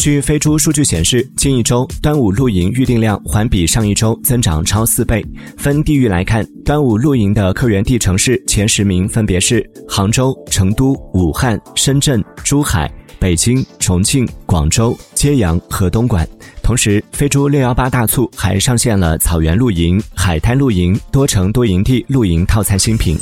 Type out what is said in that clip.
据飞猪数据显示近一周端午露营预订量环比上一周增长超四倍。分地域来看端午露营的客源地城市前十名分别是杭州成都武汉深圳珠海北京重庆广州揭阳和东莞。同时飞猪六幺八大促还上线了草原露营海滩露营多城多营地露营套餐新品。